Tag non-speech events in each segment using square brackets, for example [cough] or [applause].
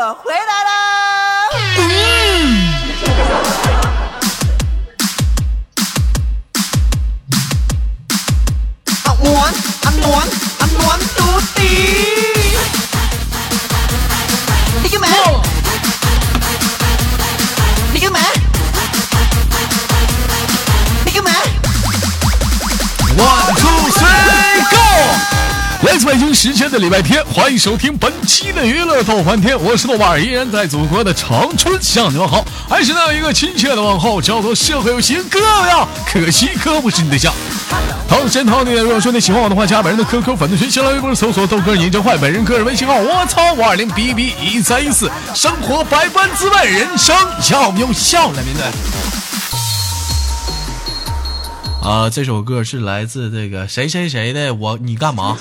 我回来啦！时间的礼拜天，欢迎收听本期的娱乐逗翻天，我是豆瓣儿，依然在祖国的长春向你们好，还是那样一个亲切的问候，叫做社会有型哥呀，可惜哥不是你对象。同时，同你如果说你喜欢我的话，加本人的 QQ 粉丝群，新浪微博搜索豆哥你真坏，本人个人微信号我操五二零 B B 一三一四，生活百般滋味，人生要我们用笑来面对。啊，这首歌是来自这个谁谁谁的，我你干嘛？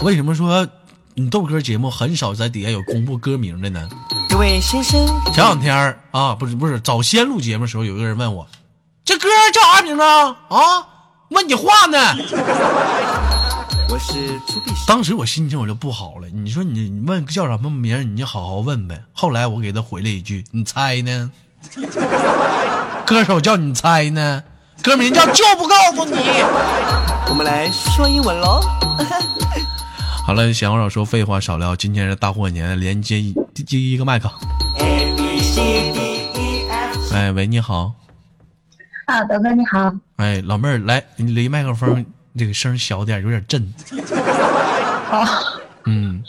为什么说你豆哥节目很少在底下有公布歌名的呢？各位先生，前两天儿啊，不是不是，早先录节目的时候，有一个人问我，这歌叫啥名啊？啊，问你话呢。[laughs] 我是出必当时我心情我就不好了，你说你你问叫什么名，你就好好问呗。后来我给他回了一句，你猜呢？歌手叫你猜呢，歌名叫就不告诉你。我们来说英文喽。好了，闲话少说，废话少聊。今天是大过年，连接一第一个麦克。A B C D E F 哎，喂，你好。啊，德哥你好，哎，老妹儿，来，你离麦克风这个声小点，有点震。好，嗯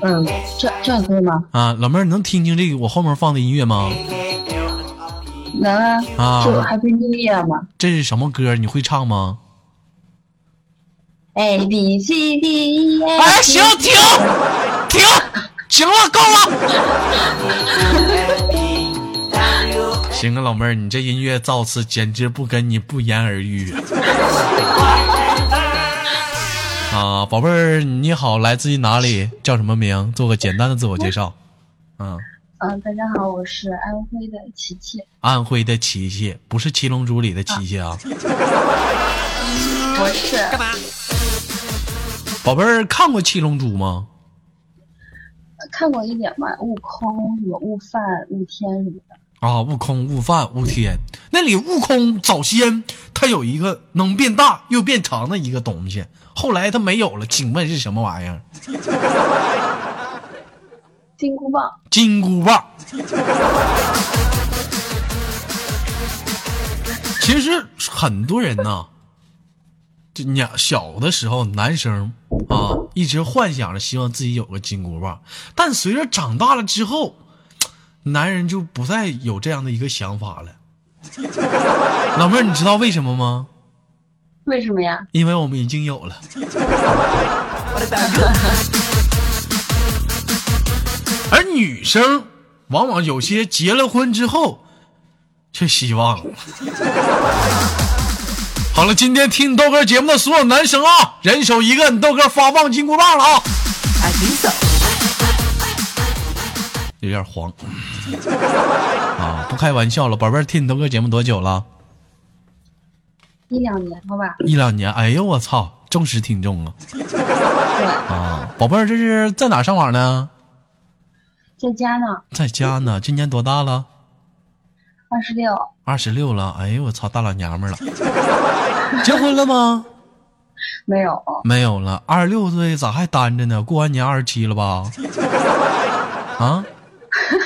嗯，这这样可以吗？啊，老妹儿，能听清这个我后面放的音乐吗？能啊，啊就 Happy New Year 嘛这是什么歌？你会唱吗？，A B C D E F。哎，行，停，停，行了，够了。[laughs] 行啊，老妹儿，你这音乐造次简直不跟你不言而喻啊！啊，宝贝儿，你好，来自于哪里？叫什么名？做个简单的自我介绍。嗯，嗯，大家好，我是安徽的琪琪。安徽的琪琪，不是《七龙珠》里的琪琪啊。我是，干嘛？宝贝儿，看过《七龙珠》吗？看过一点吧，悟空、什么悟饭、悟天什么的。啊，悟空、悟饭、悟天，那里悟空早先他有一个能变大又变长的一个东西，后来他没有了，请问是什么玩意儿？[laughs] 金箍棒，金箍棒。其实很多人呐，就你小的时候，男生啊，一直幻想着希望自己有个金箍棒，但随着长大了之后，男人就不再有这样的一个想法了。老妹儿，你知道为什么吗？为什么呀？因为我们已经有了。而女生往往有些结了婚之后，却希望了。好了，今天听你豆哥节目的所有男生啊，人手一个，你豆哥发放金箍棒了啊。有点黄啊，不开玩笑了，宝贝儿，听你豆哥节目多久了？一两年了吧？一两年。哎呦我操，忠实听众啊！啊，宝贝儿，这是在哪上网呢？在家呢，在家呢。今年多大了？二十六，二十六了。哎呦我操，大老娘们了。[laughs] 结婚了吗？没有，没有了，二十六岁咋还单着呢？过完年二十七了吧？啊？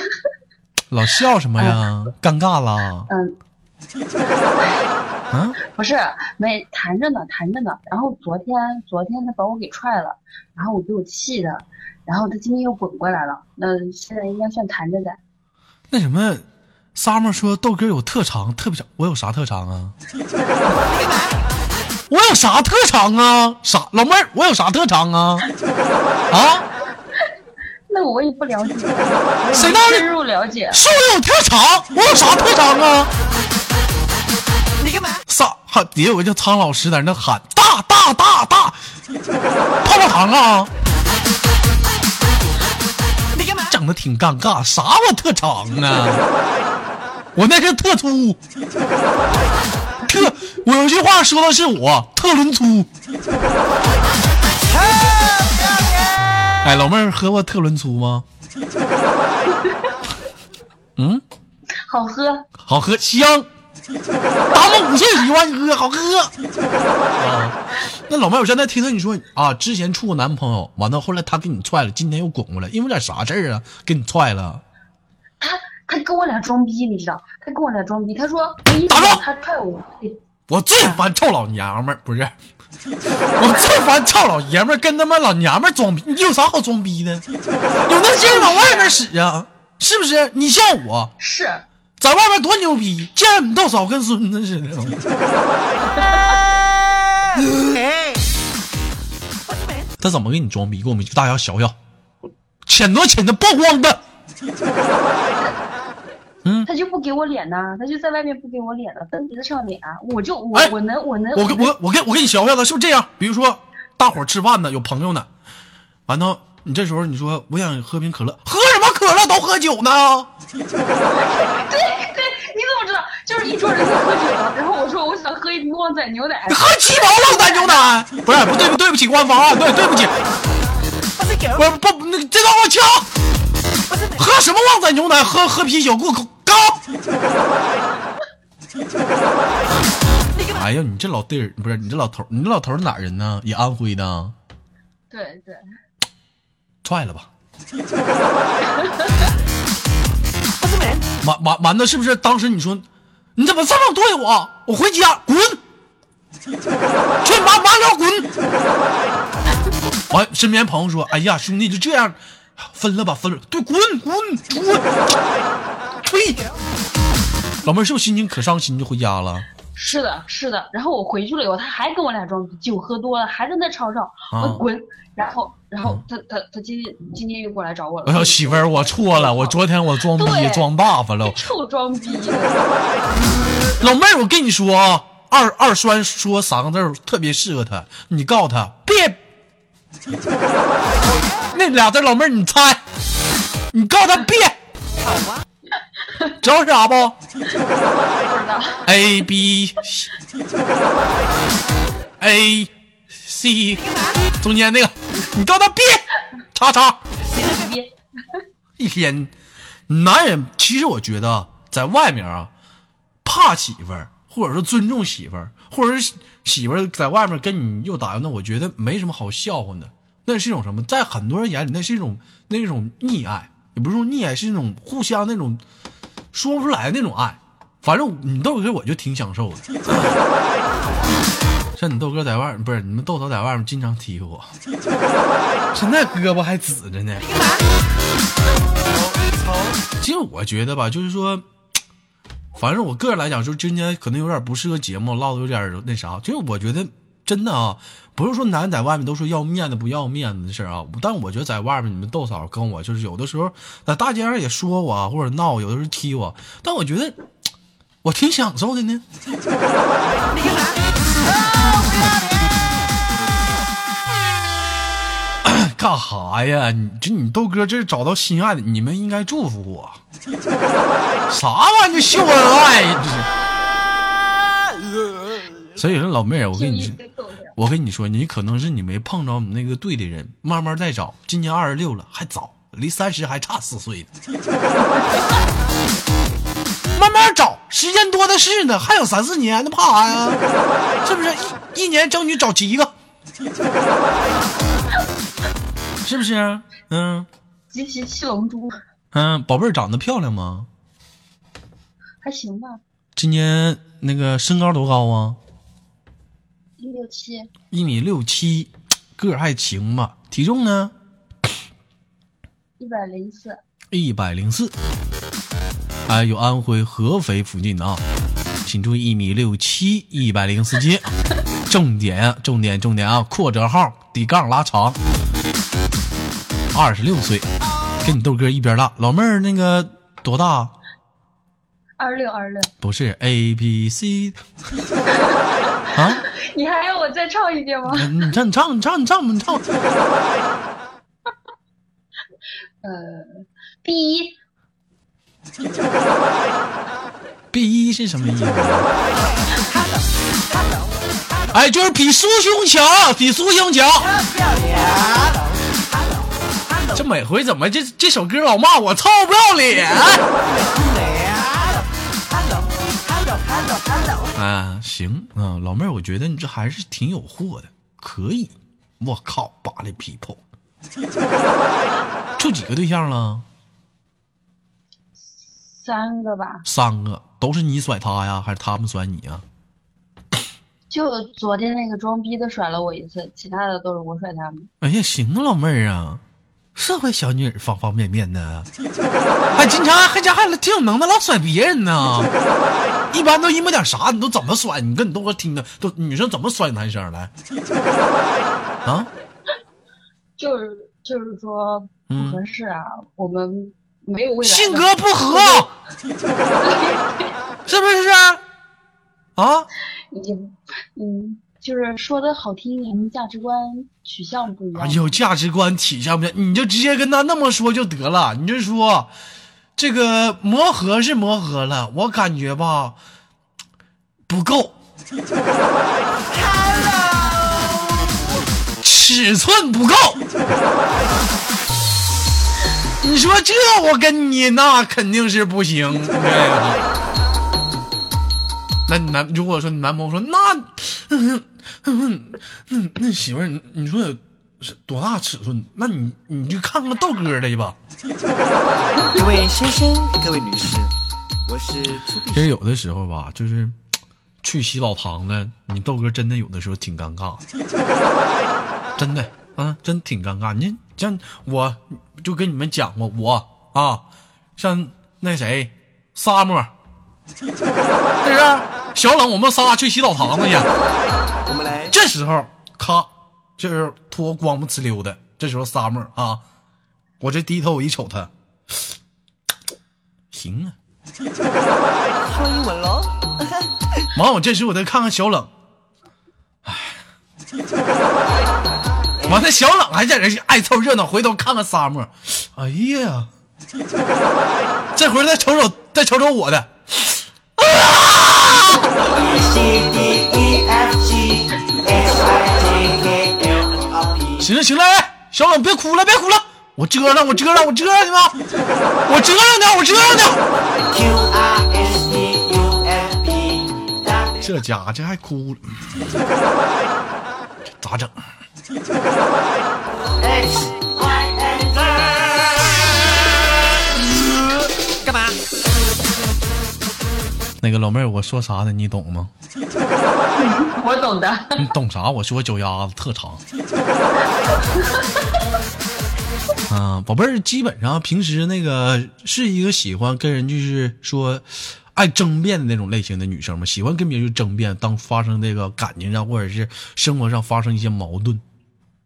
[laughs] 老笑什么呀？尴尬了？嗯，啊？不是，没谈着呢，谈着呢。然后昨天，昨天他把我给踹了，然后我给我气的，然后他今天又滚过来了，那现在应该算谈着的。那什么，summer 说豆哥有特长，特别长，我有啥特长啊？[laughs] 我有啥特长啊？啥老妹儿，我有啥特长啊？啊？那我也不了解，谁让你深入了解？说我有特长？我有啥特长啊？你干嘛？啥？哈，底下有个叫苍老师在那喊大大大大，泡泡糖啊！你干嘛？整的挺尴尬，啥我特长啊？我那是特粗，特我有句话说的是我特伦粗。哎，老妹儿喝过特伦粗吗？嗯，好喝，好喝香，大们五岁喜欢喝，好喝。啊，那老妹儿，我现在听到你说啊，之前处过男朋友，完了后来他给你踹了，今天又滚过来，因为点啥事儿啊？给你踹了？他他跟我俩装逼，你知道？他跟我俩装逼，他说没意思打住，他踹我，我最烦臭老娘们儿，不是，我最烦臭老爷们儿跟他妈老娘们儿装逼，你有啥好装逼的？有那劲儿往外面使啊，是不是？你像我是在外面多牛逼，见着你豆嫂跟孙子似的。[laughs] 他怎么给你装逼？给我们大家学学，浅多浅的曝光的。他就不给我脸呐，他就在外面不给我脸了，蹬鼻子上脸，我就我、哎我能我能我我我跟我跟你学学子，是不是这样？比如说，大伙儿吃饭呢，有朋友呢，完了，你这时候你说我想喝瓶可乐，喝什么可乐都喝酒呢？[laughs] 对对，你怎么知道？就是一桌人在喝酒，然后我说我想喝一瓶旺仔牛奶，喝七毛旺仔牛奶？不是，不对不，对不起，官方啊，对，对不起，不是不，那这段我掐。喝什么旺仔牛奶？喝喝啤酒，给我高。[laughs] 哎呀，你这老弟儿不是你这老头儿，你这老头儿哪人呢？也安徽的，对对，踹了吧。完完完了，是不是？当时你说你怎么这么对我？我回家滚，[laughs] 去麻麻溜滚。完，身边朋友说：“哎呀，兄弟就这样，分了吧，分了。对，滚滚滚，呸。老妹儿是不是心情可伤心就回家了？是的，是的。然后我回去了以后，他还跟我俩装逼，酒喝多了还在那吵吵，啊我滚。然后，然后他他他今天今天又过来找我了。哎呀，媳妇儿，我错了，我昨天我装逼对装大发了。臭装逼，老妹儿，我跟你说啊，二二栓说三个字特别适合他，你告诉他别。[laughs] 那俩字，老妹儿你猜，你告诉他别。知道是啥不。？A B A C，中间那个，你告诉他别，叉叉。一天，男人其实我觉得在外面啊，怕媳妇儿，或者说尊重媳妇儿，或者是媳妇儿在外面跟你又打又闹，我觉得没什么好笑话的。那是一种什么？在很多人眼里，那是一种那种溺爱，也不是说溺爱，是一种互相那种说不出来的那种爱。反正你豆哥我就挺享受的。像你豆哥在外面，不是你们豆嫂在外面经常踢我，现在胳膊还紫着呢。其实我觉得吧，就是说，反正我个人来讲，就是今天可能有点不适合节目，唠的有点那啥。就是我觉得真的啊，不是说男人在外面都说要面子不要面子的事啊，但我觉得在外面你们豆嫂跟我就是有的时候在大街上也说我，或者闹，有的时候踢我，但我觉得我挺享受的呢。[laughs] 干哈呀？你这你豆哥这是找到心爱的，你们应该祝福我。[laughs] 啥玩意儿秀恩爱呀？这是。所以说老妹儿，我跟你说，我跟你说，你可能是你没碰着你那个对的人，慢慢再找。今年二十六了，还早，离三十还差四岁呢。[laughs] 慢慢找，时间多的是呢，还有三四年那，怕啥呀？是不是？一一年争取找七个，是不是？嗯集齐七龙珠，嗯，宝贝儿长得漂亮吗？还行吧，今年那个身高多高啊？一六七，一米六七，个儿还行吧。体重呢？一百零四，一百零四。哎，有安徽合肥附近的啊，请注意一米六七，一百零四斤。[laughs] 重点啊，重点，重点啊！扩折号底杠拉长，二十六岁，跟你豆哥一边大。老妹儿那个多大？二十六，二十六。不是 A B C [laughs] 啊？你还要我再唱一遍吗？你唱，你唱，你唱，你唱，你唱。[laughs] 呃，B [laughs] B 一是什么意思？哎，就是比苏胸强，比苏胸强。每回怎么这这首歌老骂我臭不要脸？[laughs] 啊，行啊，老妹儿，我觉得你这还是挺有货的，可以。我靠，八里 people，处几个对象了？三个吧，三个，都是你甩他呀，还是他们甩你呀？就昨天那个装逼的甩了我一次，其他的都是我甩他们。哎呀，行啊，老妹儿啊，社会小女人方方面面的，还经常还家还挺有能耐，老甩别人呢。一般都因为点啥，你都怎么甩？你跟你豆哥听的，都女生怎么甩男生来？啊，就是就是说不合适啊，我们没有未来。性格不合，[laughs] 是不是？啊，也嗯，就是说的好听一点，价值观取向不一样。有价值观取向不一样，你就直接跟他那么说就得了。你就说，这个磨合是磨合了，我感觉吧不够，尺寸不够。你说这我跟你那肯定是不行，对呀。那你男如果说你男朋友说那，嗯嗯那那媳妇儿，你你说是多大尺寸？那你你就看看豆哥的去吧。各位先生，各位女士，我是其实有的时候吧，就是去洗澡堂子，你豆哥真的有的时候挺尴尬，真的啊，真挺尴尬。你像我就跟你们讲过，我啊，像那谁沙漠，[laughs] 是不是？小冷，我们仨去洗澡堂子去。我们来，这时候，咔，就是脱光不呲溜的。这时候，summer 啊，我这低头我一瞅他，[tsk] 行啊。说英文喽。完，我这时我再看看小冷，哎，完了，小冷还在这爱凑热闹，回头看看 summer，哎呀，这回再瞅瞅，再瞅瞅我的。行了行了，哎，小冷别哭了别哭了，我遮上我遮上我遮上去吧，我遮上点我遮上点。这家伙这还哭了，咋整？干嘛？那个老妹儿，我说啥呢？你懂吗？[laughs] 我懂的。你懂啥？我说脚丫子特长。[laughs] 啊，宝贝儿，基本上平时那个是一个喜欢跟人就是说爱争辩的那种类型的女生吗？喜欢跟别人争辩，当发生这个感情上或者是生活上发生一些矛盾，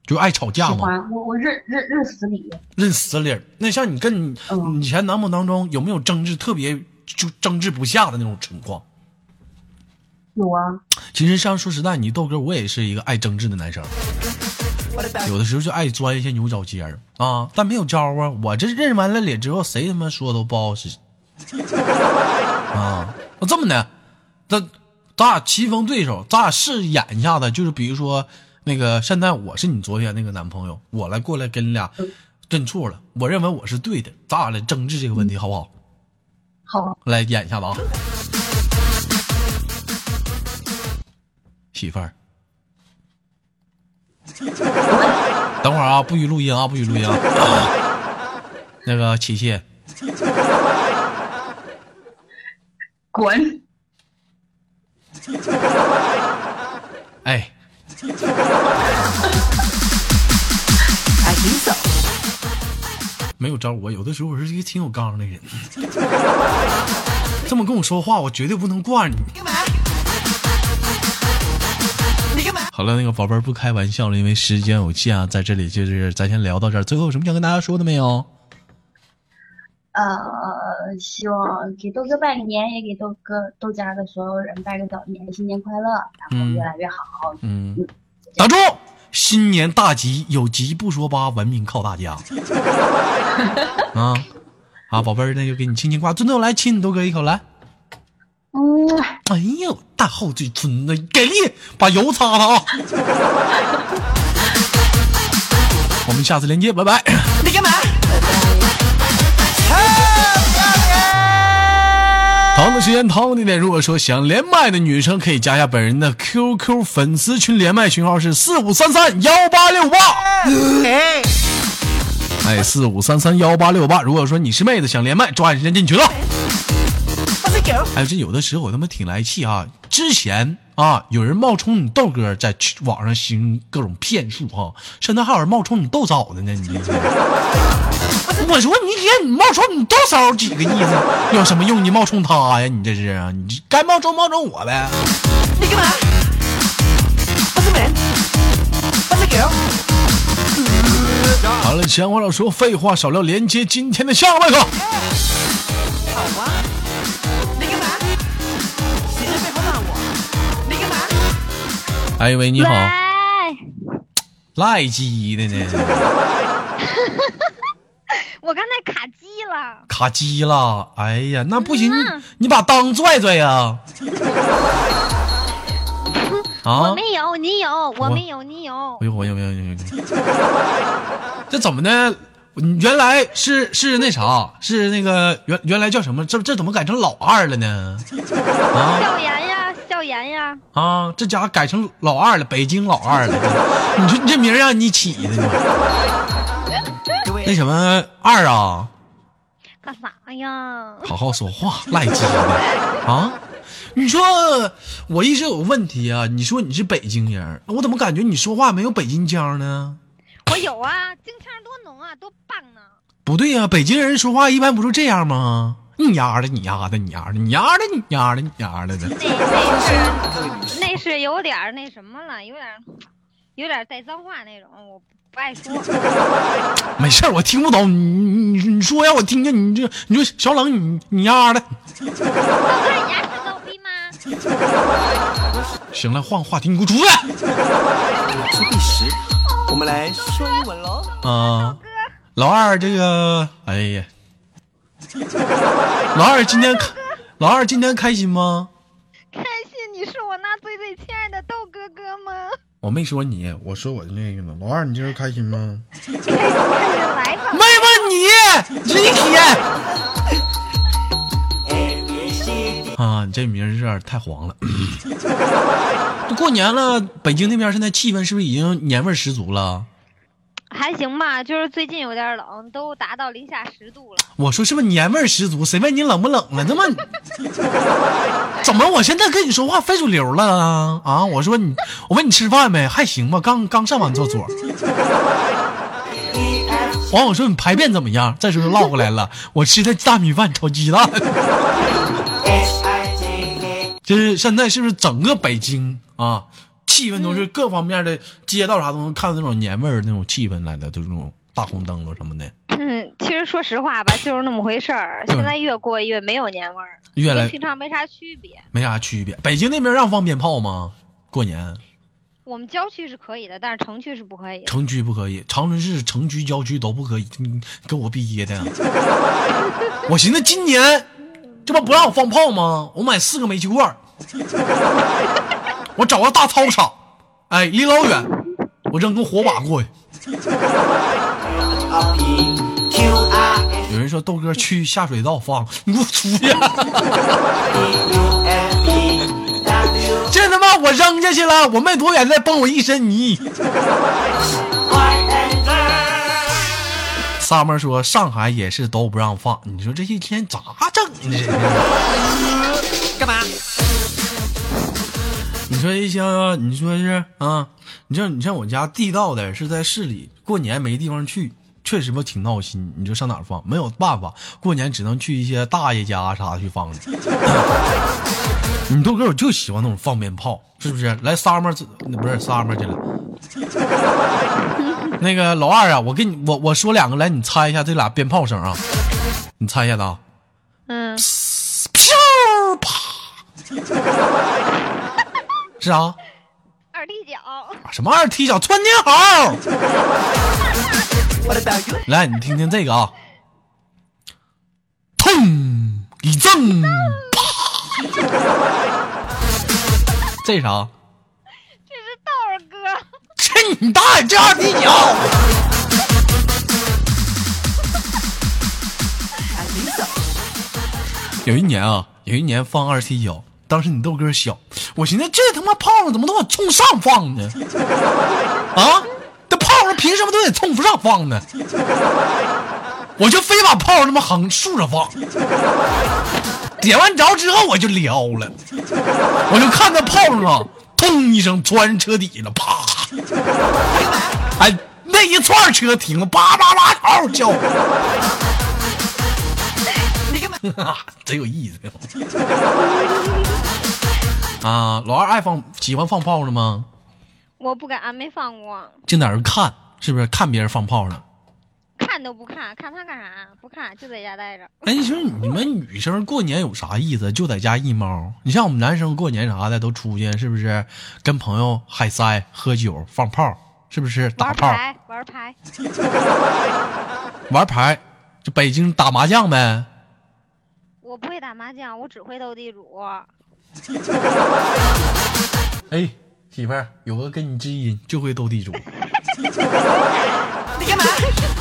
就爱吵架吗？我，我认认认死理。认死理儿。那像你跟你嗯以前男朋友当中有没有争执特别就争执不下的那种情况？有啊，其实像说实在，你豆哥我也是一个爱争执的男生，有的时候就爱钻一些牛角尖儿啊，但没有招啊。我这认完了脸之后，谁他妈说都不好使啊。那这么的，咱咱俩棋逢对手，咱俩试演一下子，就是比如说那个现在我是你昨天那个男朋友，我来过来跟你俩认错了，我认为我是对的，咱俩来争执这个问题好不好？好，来演一下子啊，媳妇儿。等会儿啊，不许录音啊，不许录音啊。那个琪琪，滚！哎，I think so。没有招我，有的时候我是一个挺有刚的人。[laughs] 这么跟我说话，我绝对不能惯你。干嘛？你干嘛？好了，那个宝贝儿不开玩笑了，因为时间有限啊，在这里就是咱先聊到这儿。最后有什么想跟大家说的没有？呃，希望给豆哥拜个年，也给豆哥豆家的所有人拜个早年，新年快乐，然后越来越好。嗯，打住！新年大吉，有吉不说八，文明靠大家。[laughs] 啊啊，宝贝儿，那就给你亲亲挂，尊头来亲你多哥一口来。嗯，哎呦，大厚嘴唇子，给力！把油擦了啊！我我们下次连接，拜拜。你干嘛？同样的时间，同样的地点，如果说想连麦的女生，可以加一下本人的 QQ 粉丝群，连麦群号是四五三三幺八六八。哎，四五三三幺八六八。如果说你是妹子，想连麦，抓紧时间进群了。哎，这有的时候我他妈挺来气啊！之前啊，有人冒充你豆哥在网上行各种骗术哈、现在还有人冒充你豆嫂的呢，你这。[laughs] 我说你姐，你冒充你豆嫂几个意思？有什么用？你冒充他呀？你这是啊？你该冒充冒充我呗？你干嘛?好了，闲话少说，废话少聊，连接今天的下个麦克。好啊。哎喂，你好，喂，赖鸡的呢？[laughs] 我刚才卡机了。卡机了？哎呀，那不行，嗯你你把裆拽拽呀！[laughs] 啊我！没有，你有，我没有，你有哎。呦，我有没有？有有这怎么的？原来是是那啥，是那个原原来叫什么？这这怎么改成老二了呢？啊 [laughs] 笑颜呀，笑颜呀，啊！这家伙改成老二了，北京老二了。[laughs] 你说你这名让你起的呢？那什么二啊？干啥呀？好好说话，赖鸡的啊！你说我一直有个问题啊，你说你是北京人，我怎么感觉你说话没有北京腔呢？我有啊，京腔多浓啊，多棒啊。不对呀、北京人说话一般不就这样吗？你丫的，你丫的，你丫的，你丫的，你丫的，你丫的的。那那是那是有点儿那什么了，有点儿有点儿带脏话那种，我不爱说。[laughs] 没事儿我听不懂，你你你你说呀，我听见你这，你说小冷，你你丫的。豆哥，你丫是逗逼吗？行了，换个话题，你给我出去。出第十，我们来说英文喽。啊，老二这个，哎呀，老二今天开，老二今天开心吗？开心，你是我那最最亲爱的豆哥哥吗？我没说你，我说我的那个呢。老二，你今儿开心吗？开心。没问你，你这一天啊，你这名儿有点太黄了。[laughs] 过年了，北京那边现在气氛是不是已经年味儿十足了？行吧，就是最近有点冷，都达到零下十度了。我说是不是年味儿十足？谁问你冷不冷了？怎么 [laughs] 怎么我现在跟你说话非主流了啊？啊！我说你，我问你吃饭没？还行吧，刚刚上完厕所。完，我说你排便怎么样？这时候唠过来了，我吃的大米饭炒鸡蛋。[laughs] 就是现在是不是整个北京啊，气氛都是各方面的街道啥都能看到那种年味儿那种气氛来的，就是那种大红灯笼什么的，嗯，其实说实话吧，就是那么回事儿。现在越过越没有年味儿，越来跟平常没啥区别。没啥区别。北京那边让放鞭炮吗？过年我们郊区是可以的，但是城区是不可以。城区不可以，长春市城区、郊区都不可以。你给我憋的！我寻思今年这不不让我放炮吗？我买四个煤气罐儿，我找个大操场，哎，离老远，我扔个火把过去。有人说豆哥去下水道放，你给我出去！这他妈我扔下去了，我没多远再崩我一身泥。Y and Z。Summer 说上海也是都不让放，你说这一天咋整？干嘛？你说一像你说是啊？你像你像我家地道的是在市里，过年没地方去，确实不挺闹心。你说上哪儿放？没有办法，过年只能去一些大爷家啥去放去。[laughs] 你豆哥我就喜欢那种放鞭炮，是不是？来 Summer 不是 Summer 去了。[laughs] 那个老二啊，我给你我我说两个来，你猜一下这俩鞭炮声啊，你猜一下子啊。嗯，啪，是啥二踢脚。什么二踢脚？窜天猴来你听听这个啊。砰一正这啥？这是道哥。去你大爷这二踢脚。有一年啊有一年放二踢脚。当时你豆哥小，我寻思这他妈炮仗怎么都往冲上放呢？[laughs] 啊，这炮仗凭什么都得冲上放呢？我就非把炮仗他妈横竖着放，点完着之后我就撩了，我就看那炮仗啊，咚一声钻车底了，啪！哎，那一串车停了，叭叭叭嗷嗷叫，[laughs] 真有意思啊！老二爱放喜欢放炮仗吗？我不敢，没放过，净在那看，是不是看别人放炮呢？看都不看，看他干啥？不看，就在家待着。哎，你说你们女生过年有啥意思？就在家一猫。你像我们男生过年啥的都出去，是不是？跟朋友嗨塞、喝酒、放炮，是不是？打炮、玩牌，玩牌，玩牌，就北京打麻将呗。我不会打麻将，我只会斗地主。[laughs] 哎，媳妇儿，有个跟你知音，就会斗地主。[laughs] 你干嘛？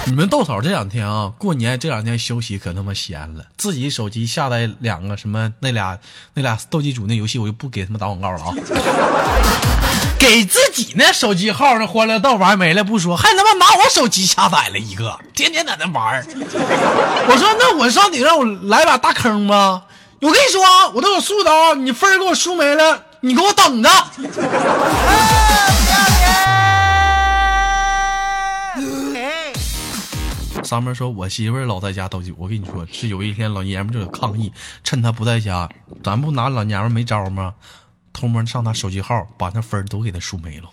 你们豆嫂这两天啊，过年这两天休息可他妈闲了，自己手机下载两个什么那俩那俩斗地主那游戏，我就不给他们打广告了啊。[laughs] 给自己那手机号那欢乐豆玩没了不说，还他妈拿我手机下载了一个，天天在那玩我说那我上你让我来把大坑吗？我跟你说啊，我都有数的啊，你分给我输没了，你给我等着。哎，上面说我媳妇儿老在家斗地主，我跟你说是有一天老爷们就有抗议，趁他不在家，咱不拿老娘们没招吗？偷摸上他手机号，把那分儿都给他输没了。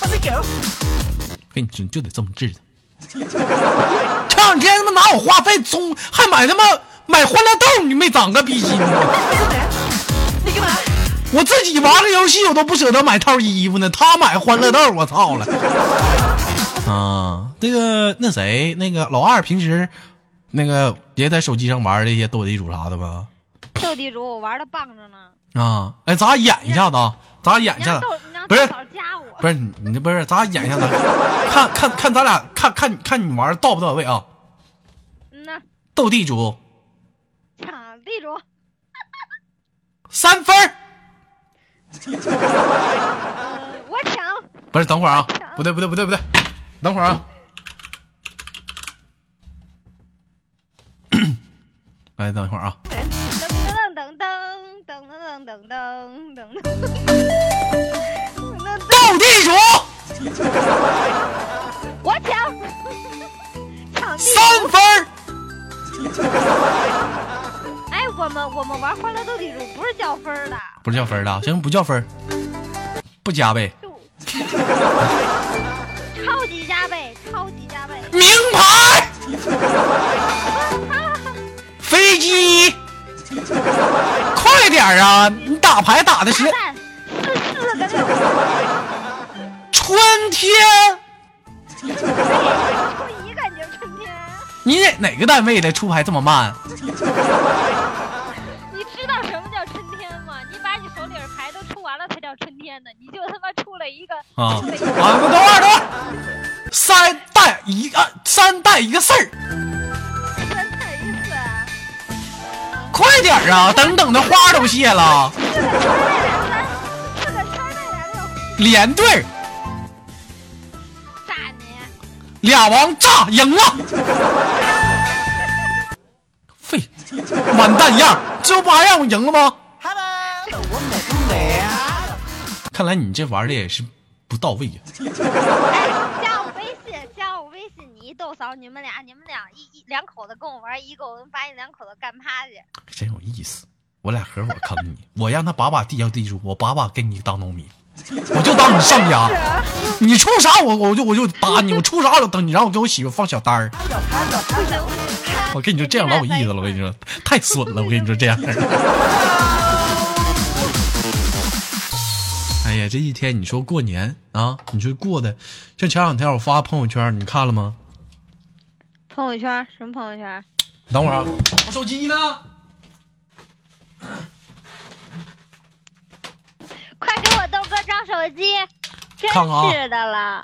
我是狗。跟你说就得这么治他。前两天他妈拿我话费充，还买他妈买欢乐豆，你没长个逼心吗？我自己玩个游戏我都不舍得买套衣服呢，他买欢乐豆，我操了！啊，那个那谁，那个老二平时那个也在手机上玩这些斗地主啥的吧？斗地主我玩的棒着呢。啊，哎，咱俩演一下子啊，咱俩演一下子。不是加我。不是你不是咱俩演一下子，[laughs] 看看看咱俩看看看你玩到不到位啊？嗯呐，斗地主。抢地主，三分儿。呃，[laughs] 我抢。不是，等会儿啊，不对不对不对不对，等会儿啊。来，[coughs] 等一会儿啊。噔噔噔噔噔噔噔噔噔噔。斗地主我抢，三分儿哎，我们我们玩欢乐斗地主不是叫分儿的，不是叫分儿的，行不叫分儿，不加呗。名牌，飞机，快点啊！你打牌打的是春天，出一个你就春天。你哪哪个单位的出牌这么慢？你知道什么叫春天吗？你把你手里的牌都出完了才叫春天呢，你就他妈出了一个啊啊！个等会儿等会儿，三带一个三带一个事儿，快点啊！[laughs] 等等的花都谢了，连队儿炸你！俩王炸赢了，[laughs] 废，完蛋样，这不还让我赢了吗？Hello，我美不美啊？看来你这玩的也是不到位呀、哎，[laughs] 加我微信，加我微信，你一豆嫂，你们俩，你们俩一一两口子跟我玩，一个我把你两口子干趴下。真有意思。我俩合伙坑你，我让他把把地上地主，我把把给你当农民，我就当你上家。你出啥我我就我就打你，我出啥我就等你，然后我给我媳妇放小单儿。我跟你说这样老有意思了，我跟你说太损了，我跟你说这样。[laughs] 哎呀，这一天你说过年啊，你说过的，像前两天我发朋友圈，你看了吗？朋友圈什么朋友圈？等会儿啊，我手机呢？快给我豆哥找手机！真看看啊是的了，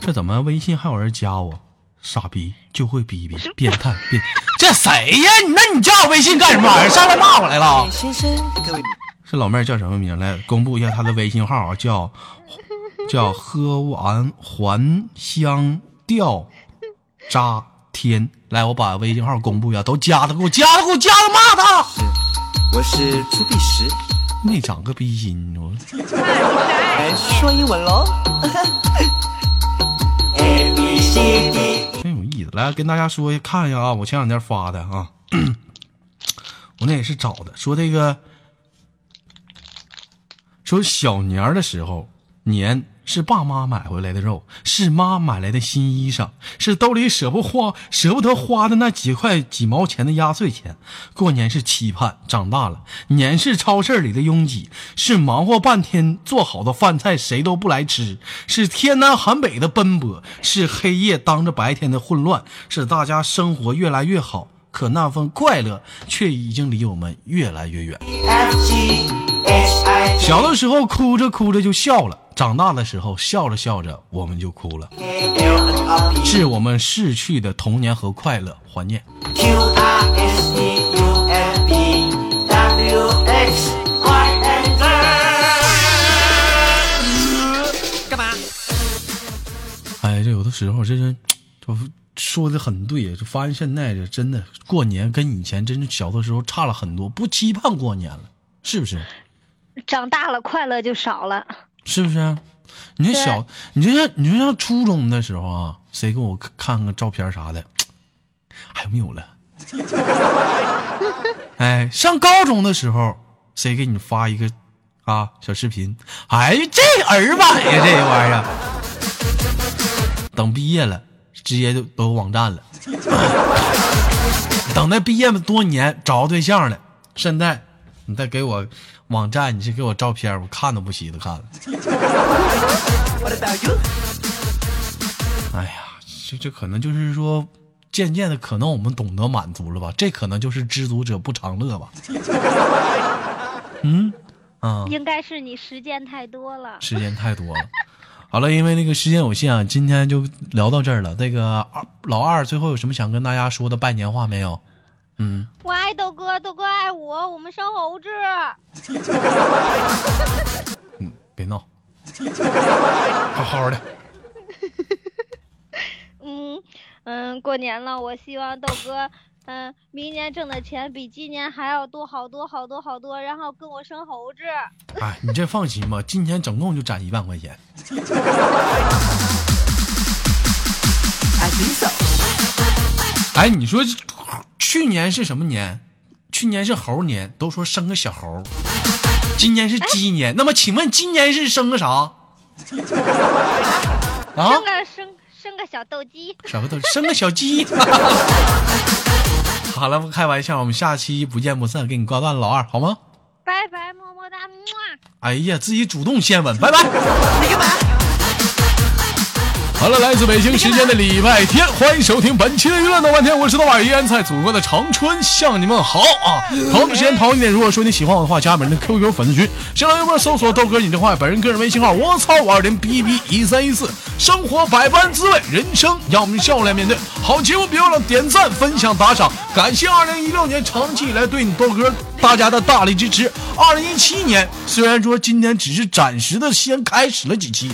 [laughs] 这怎么微信还有人加我？傻逼就会逼逼，变态变，这谁呀？那你加我微信干什么玩意儿？上来骂我来了？是老妹儿叫什么名来？公布一下她的微信号啊，叫叫喝完还乡吊扎天。来，我把微信号公布一下，都加他，给我加他，给我加他，骂他。我是朱碧石，没长个逼心，我来说英文喽。[laughs] 真有意思。来跟大家说一看一下啊，我前两天发的啊，[clears throat] 我那也是找的，说这个说小年儿的时候，年是爸妈买回来的肉，是妈买来的新衣裳，是兜里舍不花舍不得花的那几块几毛钱的压岁钱。过年是期盼，长大了，年是超市里的拥挤，是忙活半天做好的饭菜谁都不来吃，是天南海北的奔波，是黑夜当着白天的混乱，是大家生活越来越好，可那份快乐却已经离我们越来越远。小的时候哭着哭着就笑了，长大的时候笑着笑着我们就哭了是我们逝去的童年和快乐怀念。干嘛？哎，这有的时候这是，[tsk] 就说的很对，就发现现在这真的过年跟以前真是小的时候差了很多，不期盼过年了，是不是？长大了快乐就少了。是不是？你这小，你就像你就像初中的时候啊，谁给我看看个照片啥的，还有没有了？[laughs] 哎，上高中的时候，谁给你发一个啊小视频？哎呀，这儿版呀，这玩意儿。等毕业了，直接就都网站了。[laughs] 等那毕业多年找着对象了，现在你再给我网站，你是给我照片，我看都不稀得看了。[laughs] 哎呀，这这可能就是说，渐渐的，可能我们懂得满足了吧？这可能就是知足者不常乐吧？[laughs] 嗯，啊，应该是你时间太多了。时间太多了。好了，因为那个时间有限啊，今天就聊到这儿了。那个二老二最后有什么想跟大家说的拜年话没有？嗯，我爱豆哥，豆哥爱我，我们生猴子。[laughs] 嗯，别闹，[laughs] 好好的。[laughs] 嗯嗯，过年了，我希望豆哥，嗯，明年挣的钱比今年还要多好多好多好多，然后跟我生猴子。哎，你这放心吧，今年总共就攒一万块钱。[laughs] 哎，你说去年是什么年？去年是猴年，都说生个小猴。今年是鸡年，那么请问今年是生个啥？啊生，个生生个小斗鸡。什么斗生个小鸡。[laughs] 好了，不开玩笑，我们下期不见不散，给你挂断，老二好吗？拜拜，么么哒，么。哎呀，自己主动先吻，拜拜。你干嘛？好了，来自北京时间的礼拜天，欢迎收听本期的娱乐闹半天，我是豆瓣，依然在祖国的长春向你们好啊！同时间同一点，如果说你喜欢我的话，加本人的 QQ 粉丝群，新浪微博搜索豆哥你的话，本人个人微信号我操五二零 B B 一三一四，生活百般滋味，人生要我们笑来面对。好节目别忘了点赞、分享、打赏，感谢二零一六年长期以来对你豆哥大家的大力支持。二零一七年虽然说今天只是暂时的先开始了几期，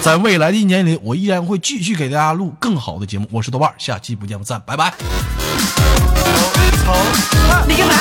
在未来的一年里，我依然会继续给大家录更好的节目我是豆瓣下期不见不散拜拜。你干嘛？